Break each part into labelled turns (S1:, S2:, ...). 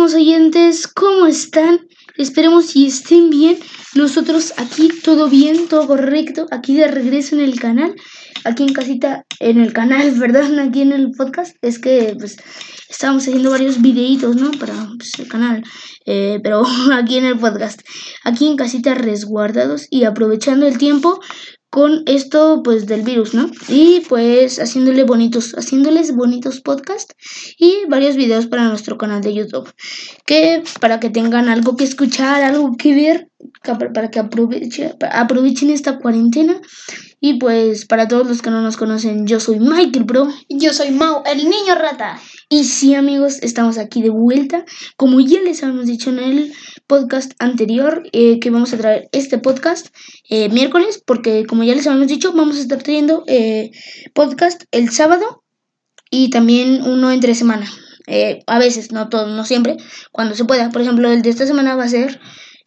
S1: queridísimos oyentes, ¿cómo están? Esperemos y estén bien. Nosotros aquí todo bien, todo correcto, aquí de regreso en el canal, aquí en casita, en el canal, ¿verdad? Aquí en el podcast. Es que pues estábamos haciendo varios videitos, ¿no? Para pues, el canal, eh, pero aquí en el podcast, aquí en casita resguardados y aprovechando el tiempo con esto pues del virus, ¿no? Y pues haciéndole bonitos, haciéndoles bonitos podcasts y varios videos para nuestro canal de YouTube, que para que tengan algo que escuchar, algo que ver, para que aprovechen, esta cuarentena. Y pues para todos los que no nos conocen, yo soy Michael Bro.
S2: Yo soy Mau, el niño rata.
S1: Y sí amigos, estamos aquí de vuelta. Como ya les habíamos dicho en el podcast anterior, eh, que vamos a traer este podcast eh, miércoles, porque como ya les habíamos dicho, vamos a estar trayendo eh, podcast el sábado y también uno entre semana. a veces, no todo, no siempre, cuando se pueda. Por ejemplo, el de esta semana va a ser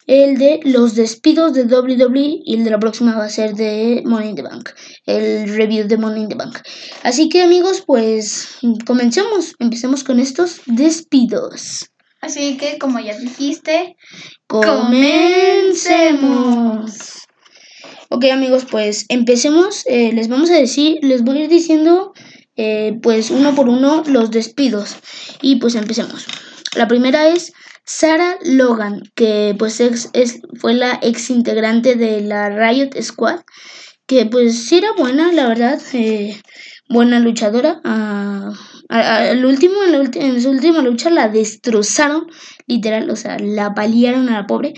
S1: el de los despidos de WWE y el de la próxima va a ser de Money in the Bank, el review de Money in the Bank. Así que amigos, pues comencemos, empecemos con estos despidos.
S2: Así que, como ya dijiste,
S1: comencemos. Ok amigos, pues empecemos. Eh, les vamos a decir, les voy a ir diciendo eh, pues uno por uno los despidos. Y pues empecemos. La primera es Sarah Logan, que pues es, fue la ex integrante de la Riot Squad, que pues sí era buena, la verdad, eh, buena luchadora. Ah, último, en, su última lucha la destrozaron, literal, o sea, la paliaron a la pobre.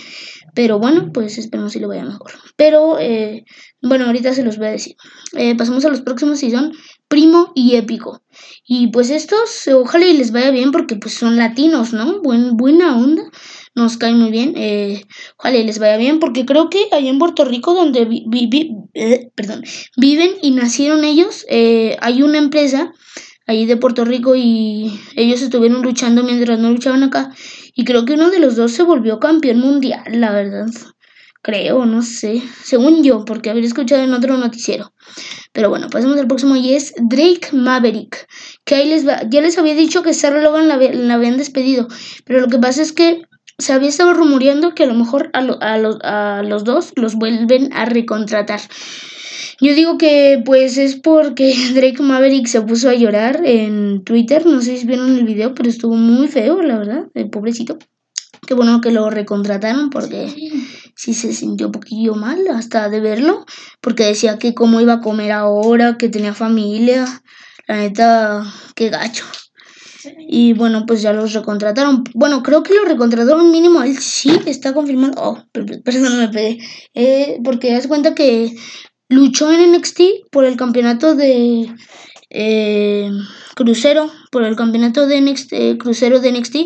S1: Pero bueno, pues esperemos si le vaya mejor. Pero eh, bueno, ahorita se los voy a decir. Eh, pasamos a los próximos y son Primo y Épico. Y pues estos, ojalá y les vaya bien porque pues son latinos, ¿no? Buen, buena onda. Nos caen muy bien. Eh, ojalá y les vaya bien porque creo que allá en Puerto Rico donde perdón, viven y nacieron ellos, hay una empresa ahí de Puerto Rico y ellos estuvieron luchando mientras no luchaban acá y creo que uno de los dos se volvió campeón mundial, la verdad. Creo, no sé, según yo, porque había escuchado en otro noticiero. Pero bueno, pasemos al próximo y es Drake Maverick. Que ahí les va. Ya les había dicho que Sarah Logan la, la habían despedido. Pero lo que pasa es que se había estado rumoreando que a lo mejor a, a, los, a los dos los vuelven a recontratar. Yo digo que pues es porque Drake Maverick se puso a llorar en Twitter. No sé si vieron el video, pero estuvo muy feo, la verdad, el pobrecito. Qué bueno que lo recontrataron porque sí se sintió un poquillo mal hasta de verlo. Porque decía que cómo iba a comer ahora, que tenía familia. La neta, qué gacho. Y bueno, pues ya los recontrataron. Bueno, creo que lo recontrataron mínimo. Él sí está confirmado. Oh, perdón, me pegué. Eh, porque das cuenta que Luchó en NXT por el campeonato de eh, crucero, por el campeonato de NXT, eh, crucero de NXT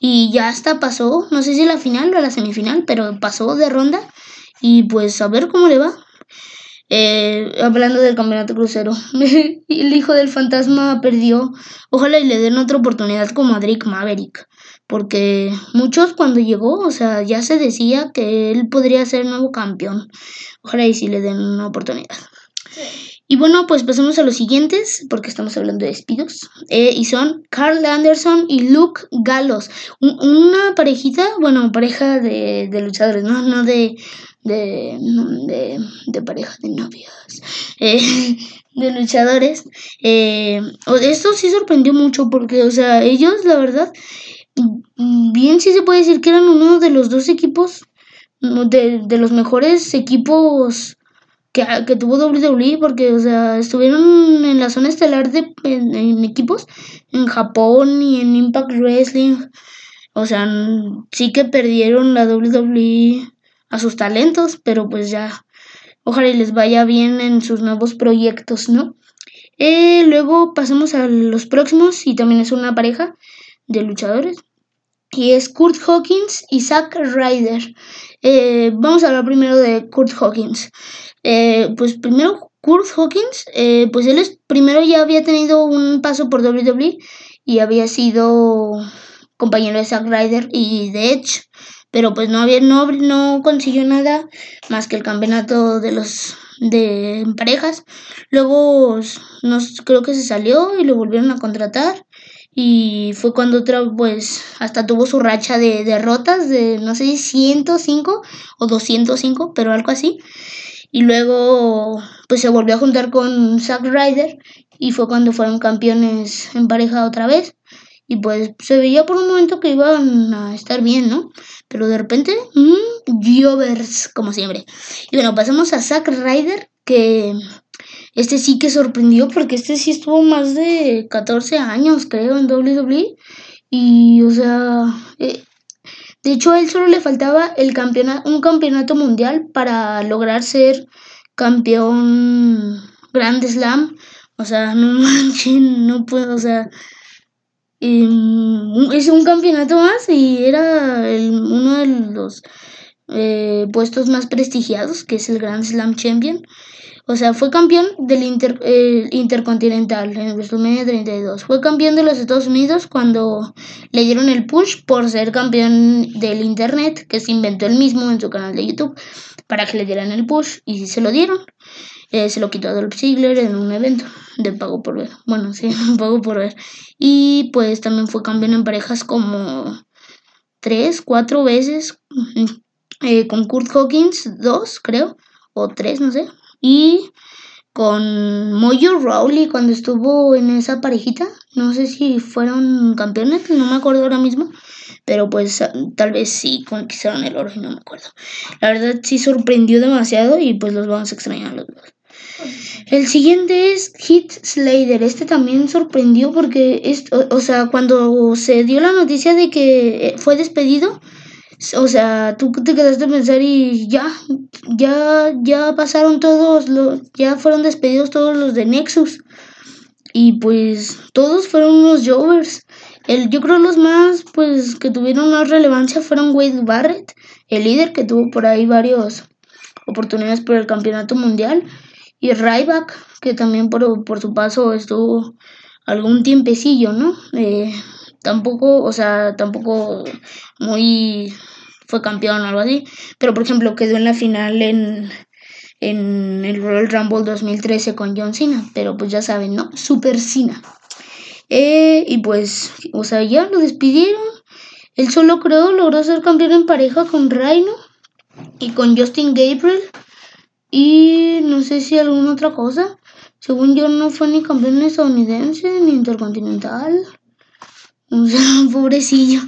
S1: y ya hasta pasó, no sé si la final o la semifinal, pero pasó de ronda y pues a ver cómo le va. Eh, hablando del campeonato crucero, el hijo del fantasma perdió. Ojalá y le den otra oportunidad como a Drake Maverick. Porque muchos cuando llegó, o sea, ya se decía que él podría ser nuevo campeón. Ojalá y si le den una oportunidad. Y bueno, pues pasemos a los siguientes, porque estamos hablando de despidos. Eh, y son Carl Anderson y Luke Gallos. una parejita, bueno, pareja de, de luchadores, ¿no? No de, de, de, de pareja de novios. Eh, de luchadores. Eh, esto sí sorprendió mucho porque, o sea, ellos, la verdad, bien sí se puede decir que eran uno de los dos equipos de, los mejores equipos que, que, tuvo WWE, porque, o sea, estuvieron en la zona estelar de en, equipos en Japón y en Impact Wrestling. O sea, sí que perdieron la WWE a sus talentos, pero pues ya, ojalá les vaya bien en sus nuevos proyectos, ¿no? Eh, luego pasamos a los próximos y también es una pareja de luchadores y es Kurt Hawkins y Zack Ryder. Eh, vamos a hablar primero de Kurt Hawkins. Eh, pues primero, Kurt Hawkins, eh, pues él es, primero ya había tenido un paso por WWE y había sido compañero de Zack Ryder y de Edge, pero pues no, había, no, no consiguió nada más que el campeonato de los de parejas. Luego nos, creo que se salió y lo volvieron a contratar Y fue cuando otra, pues, hasta tuvo su racha de derrotas de, no sé, 105 o 205, pero algo así. Y luego, pues, se volvió a juntar con Zack Ryder y fue cuando fueron campeones en pareja otra vez. Y pues se veía por un momento que iban a estar bien, ¿no? Pero de repente, mmm, Jovers, como siempre. Y bueno, pasamos a Zack Ryder, que este sí que sorprendió porque este sí estuvo más de 14 años, creo, en WWE. Y, o sea, eh, de hecho a él solo le faltaba el campeonato, un campeonato mundial para lograr ser campeón Grand Slam. O sea, no manchen, no puedo, o sea, es un campeonato más y era uno de los eh, puestos más prestigiados, que es el Grand Slam Champion. O sea, fue campeón del Inter, eh, Intercontinental en WrestleMania 32. Fue campeón de los Estados Unidos cuando le dieron el push por ser campeón del Internet, que se inventó él mismo en su canal de YouTube, para que le dieran el push y se lo dieron. Eh, se lo quitó a Dolph Ziggler en un evento de pago por ver. Bueno, sí, pago por ver. Y pues también fue campeón en parejas como tres, cuatro veces. Eh, con Kurt Hawkins, dos, creo. O tres, no sé y con Mojo Rowley cuando estuvo en esa parejita. No sé si fueron campeones, no me acuerdo ahora mismo. Pero pues tal vez sí conquistaron el oro y no me acuerdo. La verdad sí sorprendió demasiado y pues los vamos a extrañar los dos. El siguiente es Hit Slater. Este también sorprendió porque, es, o sea, cuando se dio la noticia de que fue despedido, o sea, tú te quedaste a pensar y ya, ya, ya pasaron todos los, ya fueron despedidos todos los de Nexus. Y pues todos fueron unos Jovers. El, yo creo los más, pues, que tuvieron más relevancia fueron Wade Barrett, el líder que tuvo por ahí varias oportunidades por el campeonato mundial. Y Ryback, que también por, por su paso estuvo algún tiempecillo, ¿no? Eh, tampoco, o sea, tampoco muy fue campeón o algo así, pero por ejemplo quedó en la final en, en el Royal Rumble 2013 con John Cena, pero pues ya saben, ¿no? Super Cena. Eh, y pues, o sea, ya lo despidieron. Él solo creo logró ser campeón en pareja con Rhino y con Justin Gabriel. Y no sé si alguna otra cosa. Según yo no fue ni campeón estadounidense ni intercontinental. O sea, pobrecillo.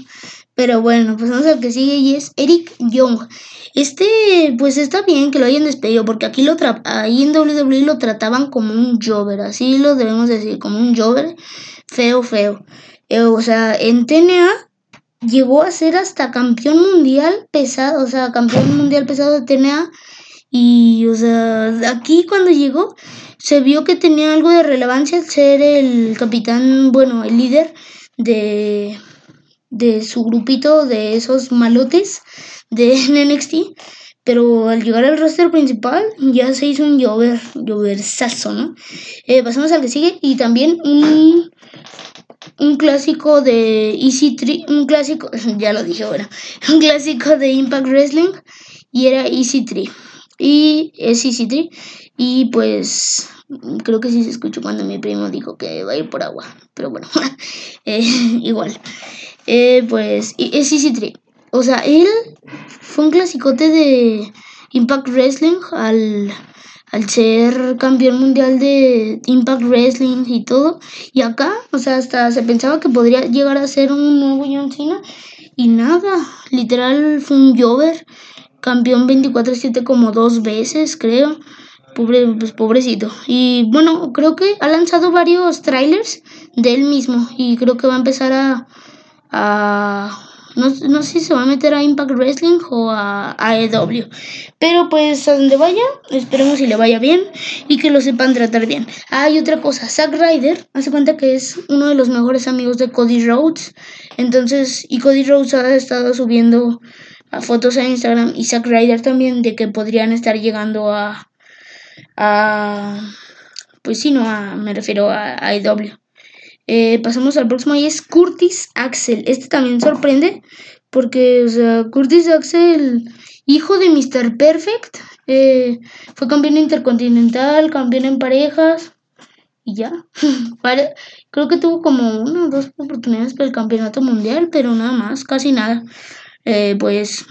S1: Pero bueno, pues vamos a que sigue y es Eric Young. Este, pues está bien que lo hayan despedido, porque aquí lo ahí en WWE lo trataban como un Jover, así lo debemos decir, como un Jover feo, feo. Eh, o sea, en TNA llegó a ser hasta campeón mundial pesado, o sea, campeón mundial pesado de TNA. Y, o sea, aquí cuando llegó, se vio que tenía algo de relevancia ser el capitán, bueno, el líder de de su grupito de esos malotes de NXT. Pero al llegar al roster principal ya se hizo un llover, lloversazo, ¿no? Eh, pasamos al que sigue y también un, un clásico de Easy 3, un clásico, ya lo dije ahora, un clásico de Impact Wrestling y era Easy 3. Y es Easy 3 y pues creo que sí se escuchó cuando mi primo dijo que va a ir por agua, pero bueno, eh, igual. Eh, pues es Easy 3. O sea, él fue un clasicote de Impact Wrestling al, al ser campeón mundial de Impact Wrestling y todo. Y acá, o sea, hasta se pensaba que podría llegar a ser un nuevo John Cena. Y nada, literal fue un Jover, campeón 24-7 como dos veces, creo. Pobre, pues pobrecito. Y bueno, creo que ha lanzado varios trailers de él mismo. Y creo que va a empezar a, no, no, sé si se va a meter a Impact Wrestling o a AEW. Pero pues a donde vaya, esperemos si le vaya bien y que lo sepan tratar bien. hay otra cosa, Zack Ryder hace cuenta que es uno de los mejores amigos de Cody Rhodes. Entonces, y Cody Rhodes ha estado subiendo fotos a Instagram y Zack Ryder también de que podrían estar llegando a... a pues sí, no, a, me refiero a AEW. Eh, pasamos al próximo y es Curtis Axel. Este también sorprende porque, o sea, Curtis Axel, hijo de Mr. Perfect, eh, fue campeón intercontinental, campeón en parejas y ya. Creo que tuvo como una o dos oportunidades para el campeonato mundial, pero nada más, casi nada. Eh, pues,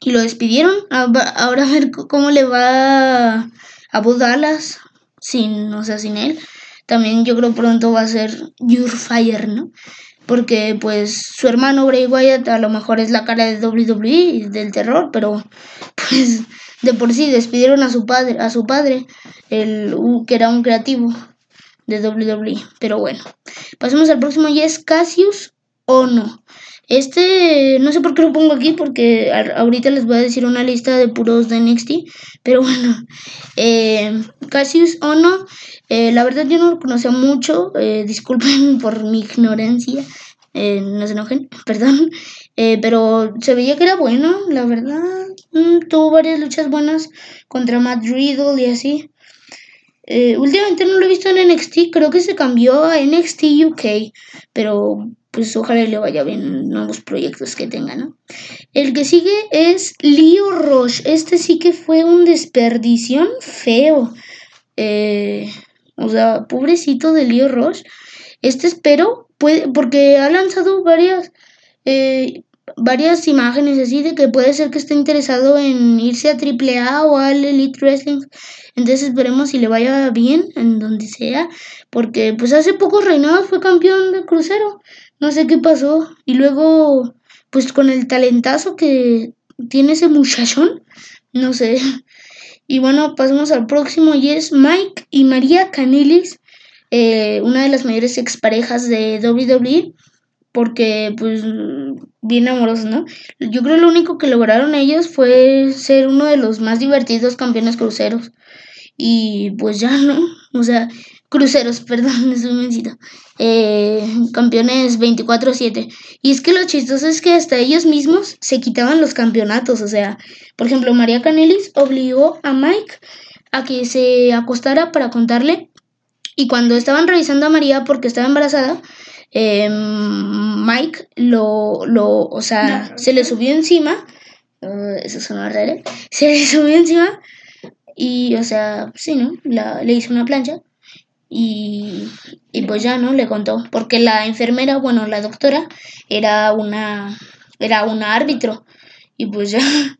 S1: y lo despidieron. Ahora a ver cómo le va a Budalas sin, o sea, sin él. También yo creo pronto va a ser Your Fire, ¿no? Porque pues su hermano Bray Wyatt a lo mejor es la cara de WWE del terror, pero pues de por sí despidieron a su padre, a su padre, el que era un creativo de WWE. Pero bueno, pasemos al próximo y es Cassius no Este, no sé por qué lo pongo aquí, porque ahorita les voy a decir una lista de puros de NXT. Pero bueno, eh, Cassius Ono, eh, la verdad yo no lo conocía mucho. Eh, disculpen por mi ignorancia. Eh, no se enojen, perdón. pero se veía que era bueno, la verdad. Mm, tuvo varias luchas buenas contra Matt Riddle y así. Eh, últimamente no lo he visto en NXT, creo que se cambió a NXT UK, pero pues ojalá le vaya bien en nuevos proyectos que tenga, ¿no? El que sigue es Leo Roche. Este sí que fue un desperdición feo. Eh, o sea, pobrecito de Leo Roche. Este espero, puede, porque ha lanzado varias eh, varias imágenes así de que puede ser que esté interesado en irse a AAA o al Elite Wrestling. Entonces esperemos si le vaya bien en donde sea, porque pues hace pocos reinados fue campeón de crucero. No sé qué pasó. Y luego, pues con el talentazo que tiene ese muchachón, no sé. Y bueno, pasamos al próximo y es Mike y María Canilis, eh, una de las mayores exparejas de WWE porque pues bien amorosos, ¿no? Yo creo que lo único que lograron ellos fue ser uno de los más divertidos campeones cruceros. Y pues ya, ¿no? O sea, cruceros, perdón, es un mencito. Eh, campeones 24-7. Y es que lo chistoso es que hasta ellos mismos se quitaban los campeonatos. O sea, por ejemplo, María Canelis obligó a Mike a que se acostara para contarle. Y cuando estaban revisando a María porque estaba embarazada, eh, Mike lo, lo, o sea, se le subió encima, uh, eso sonó raro, se le subió encima y, o sea, sí, ¿no? La, le hizo una plancha y, y pues ya, ¿no? Le contó, porque la enfermera, bueno, la doctora era una, era una árbitro y pues ya.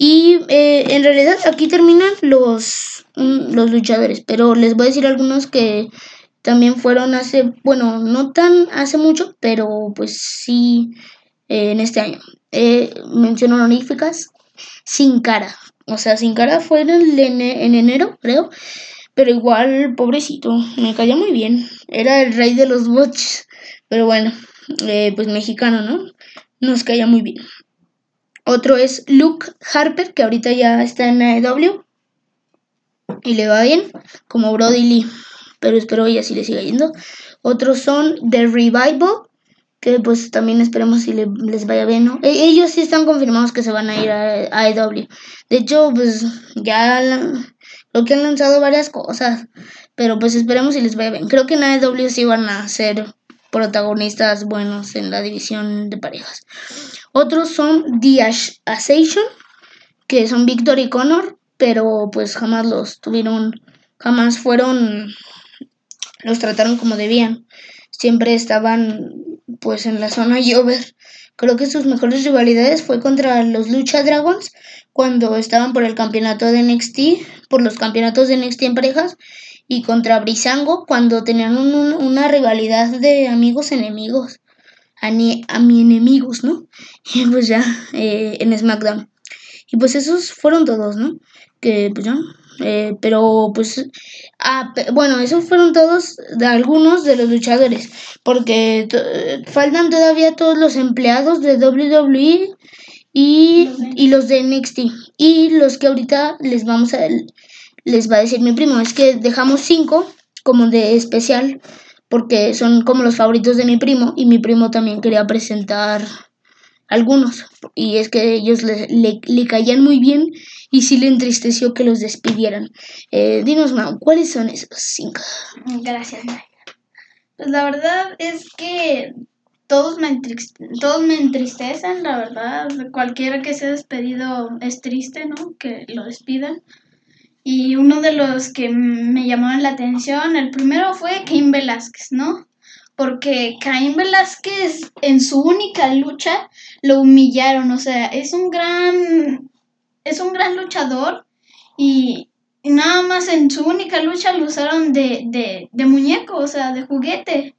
S1: Y eh, en realidad aquí terminan los, mm, los luchadores, pero les voy a decir algunos que también fueron hace, bueno, no tan hace mucho, pero pues sí eh, en este año. Eh, menciono honoríficas, Sin Cara. O sea, Sin Cara fue en, en enero, creo. Pero igual, pobrecito, me caía muy bien. Era el rey de los bots. Pero bueno, eh, pues mexicano, ¿no? Nos caía muy bien. Otro es Luke Harper, que ahorita ya está en AEW. Y le va bien, como Brody Lee pero espero ella sí le siga yendo. Otros son The Revival, que pues también esperemos si les vaya bien, ¿no? E, ellos sí están confirmados que se van a ir a AEW. De hecho, pues ya creo que han lanzado varias cosas, pero pues esperemos si les vaya bien. Creo que en AEW sí van a ser protagonistas buenos en la división de parejas. Otros son The Assassin, que son Victor y Connor, pero pues jamás los tuvieron, jamás fueron los trataron como debían. Siempre estaban pues en la zona Jover. Creo que sus mejores rivalidades fue contra los Lucha Dragons cuando estaban por el campeonato de NXT, por los campeonatos de NXT en parejas, y contra Brisango cuando tenían una rivalidad de amigos enemigos, a, mi enemigos, ¿no? Y pues ya eh, en SmackDown. Y pues esos fueron todos, ¿no? Que pues ya, eh, pero pues, ah, bueno, esos fueron todos de algunos de los luchadores, porque faltan todavía todos los empleados de WWE y, y los de NXT. Y los que ahorita les vamos a, les va a decir mi primo, es que dejamos cinco como de especial, porque son como los favoritos de mi primo y mi primo también quería presentar algunos y es que ellos le, le, caían muy bien y sí le entristeció que los despidieran. Eh, dinos, Mau, ¿cuáles son esos cinco?
S2: Gracias. Pues la verdad es que todos me, todos me entristecen, la verdad. Cualquiera que sea despedido es triste, ¿no? Que lo despidan. Y uno de los que me llamaron la atención, el primero fue Kim Velázquez, ¿no? porque Caín Velázquez en su única lucha lo humillaron, o sea, es un gran es un gran luchador y, nada más en su única lucha lo usaron de, de, de muñeco, o sea, de juguete.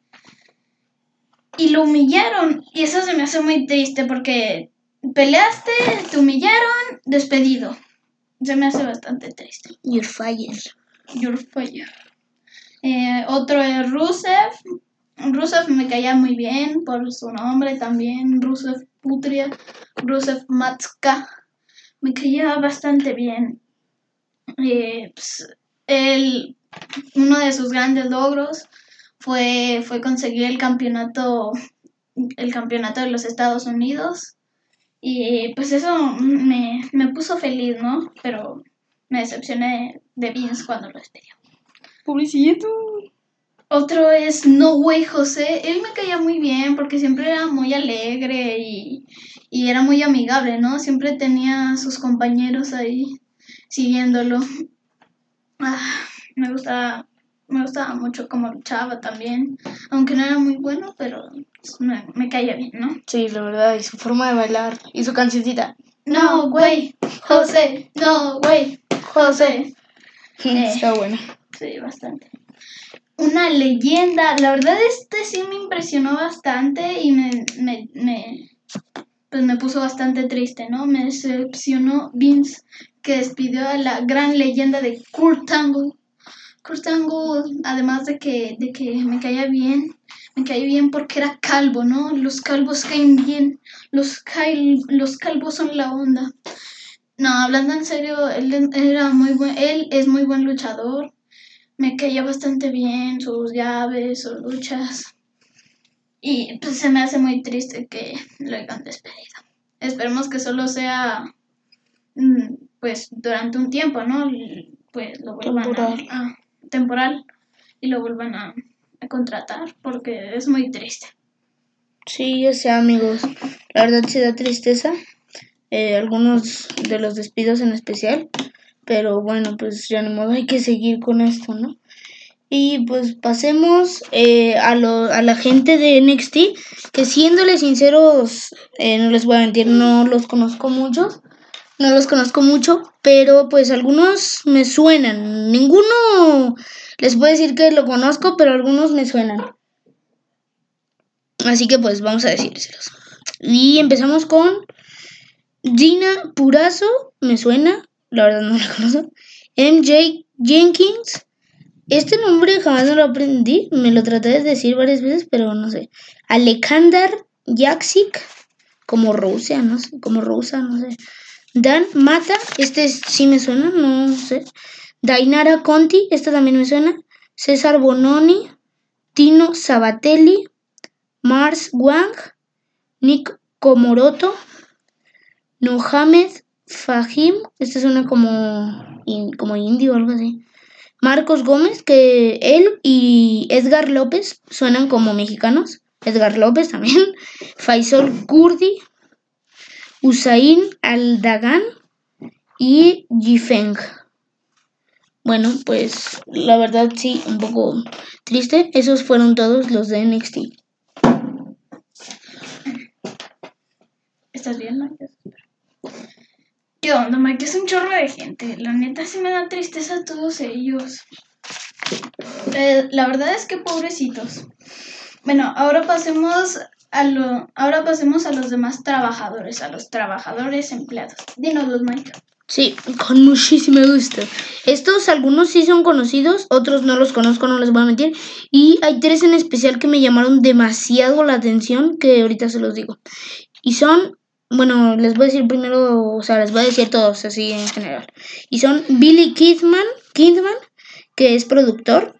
S2: Y lo humillaron y eso se me hace muy triste porque peleaste, te humillaron, despedido. Se me hace bastante triste.
S1: You're fired.
S2: You're fired. Eh, otro es Rusev. Rusev me caía muy bien por su nombre también. Rusev Putria. Rusev Matska. Me caía bastante bien. Eh, pues, él, uno de sus grandes logros fue, fue conseguir el campeonato, el campeonato de los Estados Unidos. Y pues eso me, me puso feliz, ¿no? Pero me decepcioné de Vince cuando lo despidió.
S1: Pobrecito.
S2: Otro es No Way José. Él me caía muy bien porque siempre era muy alegre y, y era muy amigable, ¿no? Siempre tenía a sus compañeros ahí siguiéndolo. Ah, me gustaba, me gustaba mucho cómo luchaba también, aunque no era muy bueno, pero me, me caía bien, ¿no?
S1: Sí, la verdad, y su forma de bailar y su cancioncita.
S2: No way, José, no way, José. Eh.
S1: Está bueno.
S2: Sí, bastante. Una leyenda. La verdad, este sí me impresionó bastante y me, me, me, pues me puso bastante triste, ¿no? Me decepcionó Vince, que despidió a la gran leyenda de Kurt Angle. Kurt Angle, además de que, de que me caía bien, me caía bien porque era calvo, ¿no? Los calvos caen bien, los, cal- los calvos son la onda. No, hablando en serio, él era muy buen, él es muy buen luchador. Me caía bastante bien sus llaves, sus luchas. Y pues se me hace muy triste que lo hayan despedido. Esperemos que solo sea mm, pues durante un tiempo, ¿no? Pues lo vuelvan a, a- temporal y lo vuelvan a, contratar porque es muy triste.
S1: Sí, ya sé, amigos. La verdad sí da tristeza. eh, algunos de los despidos en especial. Pero bueno, pues ya ni modo, hay que seguir con esto, ¿no? Y pues pasemos eh, a, lo, a la gente de NXT, que siéndole sinceros, eh, no les voy a mentir, no los conozco muchos, no los conozco mucho, pero pues algunos me suenan. Ninguno les puedo decir que lo conozco, pero algunos me suenan. Así que pues vamos a decírselos. Y empezamos con Gina Purazo, me suena, la verdad no la conozco. MJ Jenkins, este nombre jamás no lo aprendí, me lo traté de decir varias veces, pero no sé. Alekandar Jaksic, como Rusia, no sé, como rusa, no sé. Dan Mata, este sí me suena, no sé. Dainara Conti, esta también me suena. César Bononi, Tino Sabatelli, Mars Wang, Nick Komoroto, Mohamed Fahim, este suena como, como indio o algo así. Marcos Gómez, que él y Edgar López suenan como mexicanos. Edgar López también. Faisal Kurdi, Usain Aldagan y Yifeng. Bueno, pues la verdad sí, un poco triste. Esos fueron todos los de NXT.
S2: ¿Estás bien, Mike? ¿Qué onda, Mike? Es un chorro de gente. La neta sí me da tristeza a todos ellos. Eh, la verdad es que pobrecitos. Bueno, ahora pasemos ahora pasemos a los demás trabajadores, a los trabajadores empleados. Dínoslos, Mike.
S1: Sí, con muchísimo gusto. Estos algunos sí son conocidos, otros no los conozco, no les voy a mentir. Y hay tres en especial que me llamaron demasiado la atención, que ahorita se los digo. Y son, bueno, les voy a decir primero, o sea, les voy a decir todos así en general. Y son Billy Kidman, Kidman que es productor.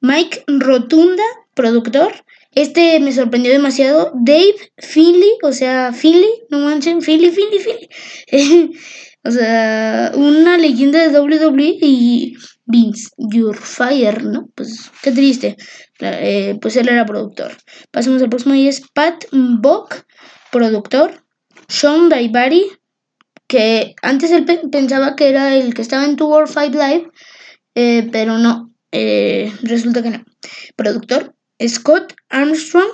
S1: Mike Rotunda, productor. Este me sorprendió demasiado. Dave Finley, o sea, Finley, no manchen, Finley, Finley, Finley. o sea, una leyenda de WWE y Vince, Your Fire, ¿no? Pues qué triste. Eh, pues él era productor. Pasemos al próximo y es Pat Bock, productor. Sean Daivari, que antes él pe- pensaba que era el que estaba en 2 or 5 Live, eh, pero no, eh, resulta que no. Productor. Scott Armstrong,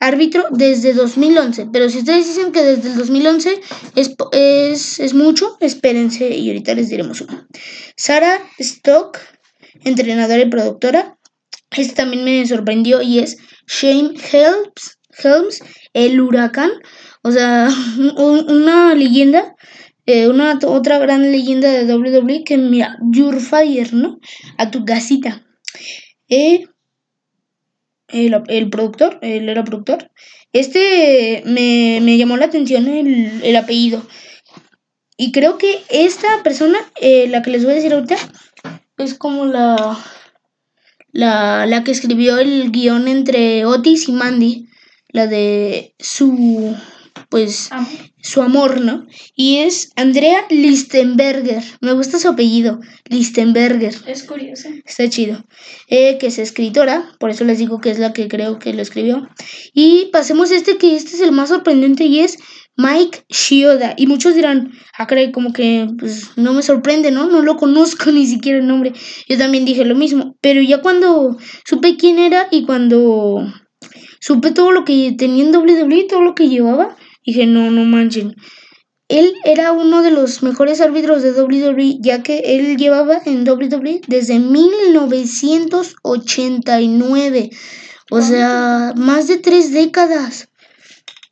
S1: árbitro desde 2011. Pero si ustedes dicen que desde el 2011 es, es, mucho, espérense y ahorita les diremos uno. Sarah Stock, entrenadora y productora. Este también me sorprendió y es Shane Helms, Helms el huracán. O sea, una leyenda eh, una otra gran leyenda de WWE que mira, Your Fire, ¿no? A tu casita. Eh, el, productor, él era productor. Este me, me llamó la atención el, el, apellido. Y creo que esta persona, eh, la que les voy a decir ahorita, es como la, la, la que escribió el guion entre Otis y Mandy. La de su pues su amor, ¿no? Y es Andrea Listenberger. Me gusta su apellido, Listenberger.
S2: Es curioso.
S1: Está chido. Eh, que es escritora, por eso les digo que es la que creo que lo escribió. Y pasemos a este, que este es el más sorprendente y es Mike Shioda. Y muchos dirán, ah, caray, como que pues, no me sorprende, ¿no? No lo conozco ni siquiera el nombre. Yo también dije lo mismo. Pero ya cuando supe quién era y cuando supe todo lo que tenía en WWE, todo lo que llevaba, dije, no, no manchen. Él era uno de los mejores árbitros de WWE, ya que él llevaba en WWE desde 1989. O sea, más de tres décadas.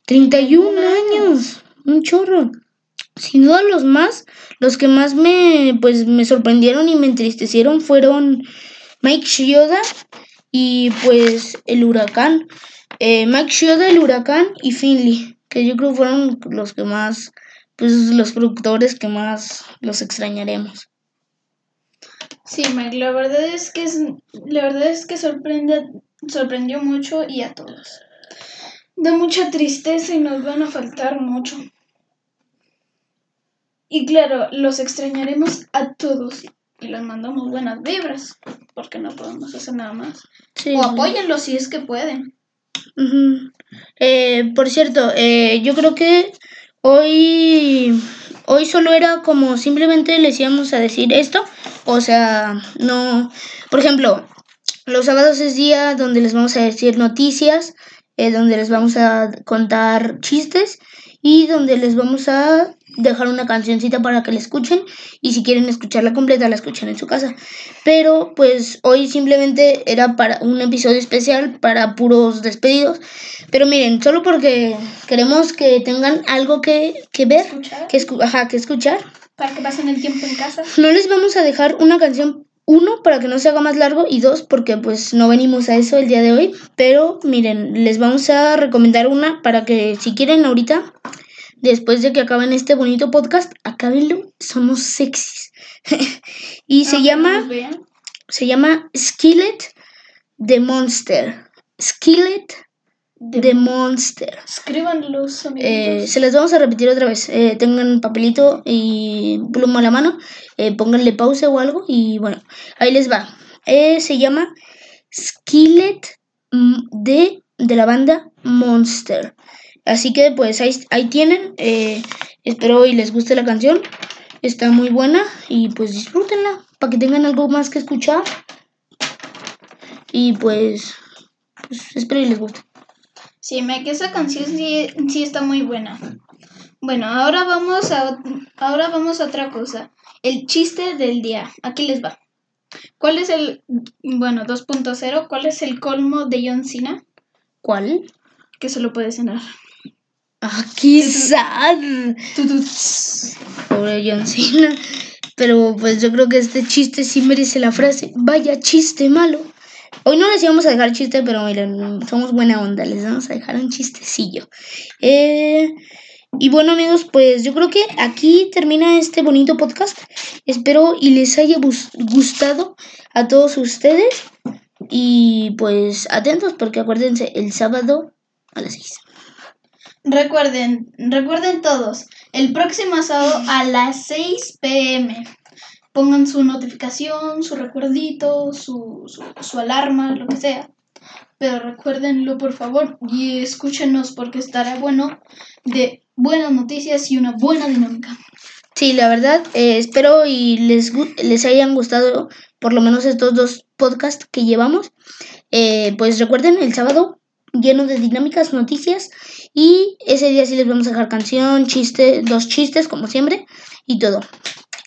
S1: 31 años. Un chorro. Sin duda los más, los que más me, pues, me sorprendieron y me entristecieron fueron Mike Shioda y pues el huracán. Eh, Mike Shioda, el huracán y Finley que yo creo fueron los que más, pues los productores que más los extrañaremos.
S2: Sí, Mike, la verdad es que es, la verdad es que sorprende, sorprendió mucho y a todos. Da mucha tristeza y nos van a faltar mucho. Y claro, los extrañaremos a todos y les mandamos buenas vibras, porque no podemos hacer nada más. O apóyenlos si es que pueden.
S1: Eh, por cierto, eh, yo creo que hoy, hoy solo era como simplemente les íbamos a decir esto. O sea, no. Por ejemplo, los sábados es día donde les vamos a decir noticias, eh, donde les vamos a contar chistes y donde les vamos a dejar una cancioncita para que la escuchen y si quieren escucharla completa la escuchen en su casa. Pero pues hoy simplemente era para un episodio especial para puros despedidos. Pero miren, solo porque queremos que tengan algo que, que ver, que, ajá, que escuchar.
S2: Para que pasen el tiempo en casa.
S1: No les vamos a dejar una canción uno, para que no se haga más largo y dos, porque pues no venimos a eso el día de hoy. Pero miren, les vamos a recomendar una para que si quieren ahorita después de que acaben este bonito podcast, acábenlo, somos sexys. y se llama se llama Skillet the Monster. Skillet the Monster.
S2: Escríbanlo,
S1: eh, se las vamos a repetir otra vez. Eh, tengan papelito y pluma a la mano. Eh, pónganle pausa o algo. Y bueno, ahí les va. Se llama Skillet de, de la banda Monster. Así que pues ahí, ahí tienen. Eh, espero y les guste la canción. Está muy buena y pues disfrútenla para que tengan algo más que escuchar. Y pues, pues espero y les guste.
S2: Sí, me que esa canción sí, sí está muy buena. Bueno, ahora vamos a ahora vamos a otra cosa. El chiste del día. Aquí les va. ¿Cuál es el bueno, 2.0, cuál es el colmo de John Cena?
S1: ¿Cuál?
S2: Que solo puede cenar.
S1: ¡Ah, sad! Pobre John Cena. Pero pues yo creo que este chiste sí merece la frase. Vaya chiste malo. Hoy no les íbamos a dejar chiste, pero miren, somos buena onda. Les vamos a dejar un chistecillo. Eh, y bueno amigos, pues yo creo que aquí termina este bonito podcast. Espero y les haya gustado a todos ustedes. Y pues atentos porque acuérdense, el sábado a las 6.
S2: Recuerden, recuerden todos, el próximo sábado a las 6 pm. Pongan su notificación, su recuerdito, su, su, alarma, lo que sea. Pero recuérdenlo por favor y escúchenos porque estará bueno de buenas noticias y una buena dinámica.
S1: Sí, la verdad, eh, espero y les, les hayan gustado por lo menos estos dos podcasts que llevamos. Eh, pues recuerden, el sábado lleno de dinámicas, noticias y ese día sí les vamos a dejar canción, chiste, dos chistes como siempre y todo.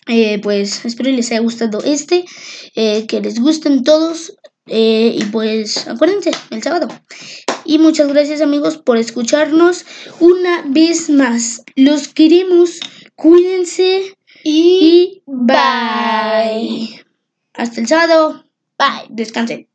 S1: Eh, pues espero les haya gustado este, eh, que les gusten todos eh, y pues acuérdense, el sábado. Y muchas gracias amigos por escucharnos una vez más. Los queremos, cuídense y, bye. Hasta el sábado. Bye, descansen.